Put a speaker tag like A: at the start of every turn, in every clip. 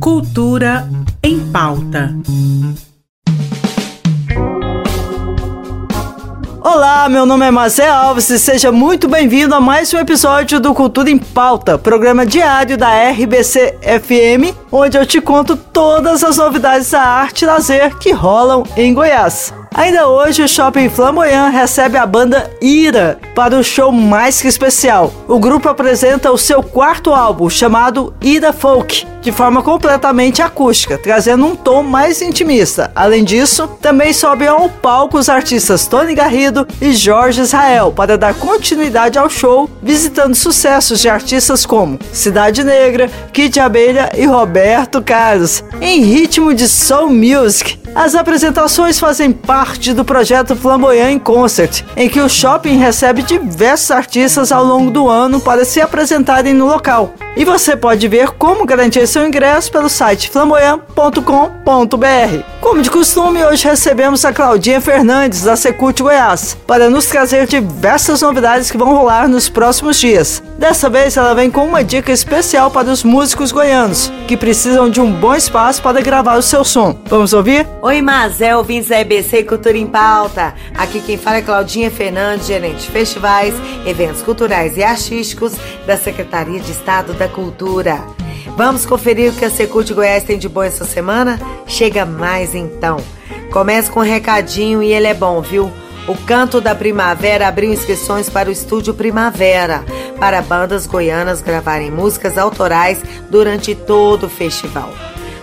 A: Cultura em pauta.
B: Olá, meu nome é Marcel Alves e seja muito bem-vindo a mais um episódio do Cultura em Pauta, programa diário da RBC FM, onde eu te conto todas as novidades da arte e lazer que rolam em Goiás. Ainda hoje, o Shopping Flamboyant recebe a banda Ira para o show mais que especial. O grupo apresenta o seu quarto álbum, chamado Ira Folk, de forma completamente acústica, trazendo um tom mais intimista. Além disso, também sobem ao palco os artistas Tony Garrido e Jorge Israel para dar continuidade ao show, visitando sucessos de artistas como Cidade Negra, Kid Abelha e Roberto Carlos, em ritmo de soul music. As apresentações fazem parte do projeto Flamboyant Concert, em que o shopping recebe diversos artistas ao longo do ano para se apresentarem no local. E você pode ver como garantir seu ingresso pelo site flamboyant.com.br. Como de costume, hoje recebemos a Claudinha Fernandes, da Secult Goiás, para nos trazer diversas novidades que vão rolar nos próximos dias. Dessa vez, ela vem com uma dica especial para os músicos goianos, que precisam de um bom espaço para gravar o seu som. Vamos ouvir?
C: Oi, Mazel, ouvintes da EBC Cultura em Pauta. Aqui quem fala é Claudinha Fernandes, gerente de festivais, eventos culturais e artísticos da Secretaria de Estado da Cultura. Vamos conferir o que a Secult Goiás tem de bom essa semana? Chega mais então. Começa com um recadinho e ele é bom, viu? O Canto da Primavera abriu inscrições para o Estúdio Primavera, para bandas goianas gravarem músicas autorais durante todo o festival.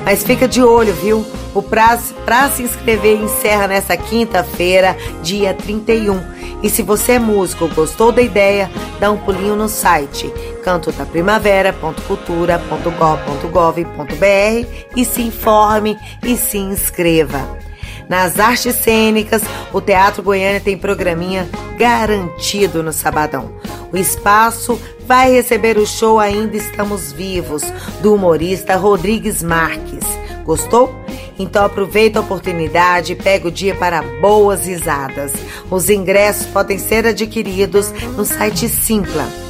C: Mas fica de olho, viu? O prazo para se inscrever encerra nesta quinta-feira, dia 31. E se você é músico ou gostou da ideia, dá um pulinho no site cantodaprimavera.cultura.gov.br e se informe e se inscreva. Nas artes cênicas, o Teatro Goiânia tem programinha garantido no sabadão. O espaço vai receber o show Ainda Estamos Vivos, do humorista Rodrigues Marques. Gostou? Então aproveita a oportunidade e pega o dia para boas risadas. Os ingressos podem ser adquiridos no site Simpla.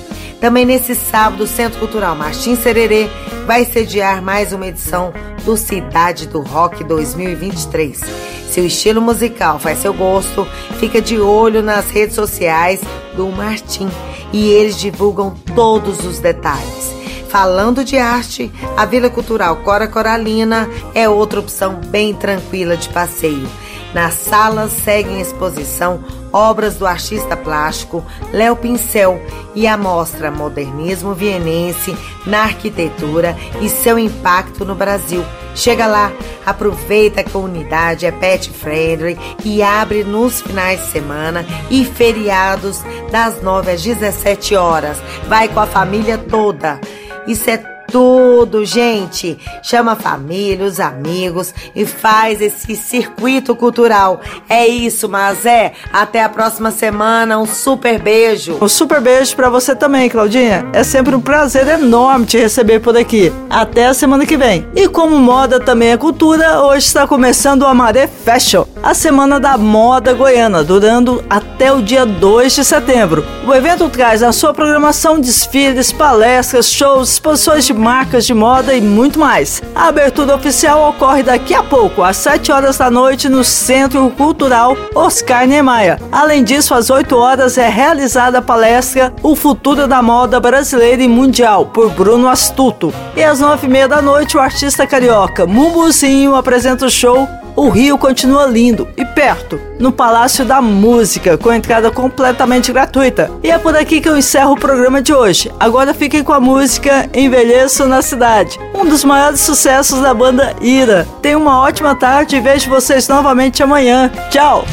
C: Também nesse sábado, o Centro Cultural Martins Sererê vai sediar mais uma edição do Cidade do Rock 2023. Se o estilo musical faz seu gosto, fica de olho nas redes sociais do Martim e eles divulgam todos os detalhes. Falando de arte, a Vila Cultural Cora Coralina é outra opção bem tranquila de passeio. Na sala seguem exposição obras do artista plástico Léo Pincel e a mostra Modernismo Vienense na arquitetura e seu impacto no Brasil. Chega lá, aproveita que a unidade é pet friendly e abre nos finais de semana e feriados das 9 às 17 horas. Vai com a família toda. Isso é tudo, gente. Chama a família, os amigos e faz esse circuito cultural. É isso, mas é. Até a próxima semana. Um super beijo.
B: Um super beijo para você também, Claudinha. É sempre um prazer enorme te receber por aqui. Até a semana que vem. E como moda também é cultura, hoje está começando o Amaré Fashion, a semana da moda goiana, durando até o dia 2 de setembro. O evento traz na sua programação desfiles, palestras, shows, exposições de marcas de moda e muito mais. A abertura oficial ocorre daqui a pouco, às 7 horas da noite, no Centro Cultural Oscar Niemeyer. Além disso, às 8 horas é realizada a palestra O Futuro da Moda Brasileira e Mundial, por Bruno Astuto. E às 9 e meia da noite, o artista carioca Mumbuzinho apresenta o show o Rio continua lindo e perto, no Palácio da Música, com entrada completamente gratuita. E é por aqui que eu encerro o programa de hoje. Agora fiquem com a música Envelheço na Cidade, um dos maiores sucessos da banda Ira. Tenha uma ótima tarde e vejo vocês novamente amanhã. Tchau!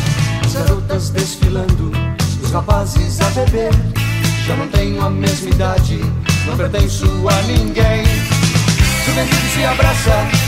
D: As garotas desfilando, os rapazes a beber. Já não tenho a mesma idade, não pertenço a ninguém. Juventude se abraça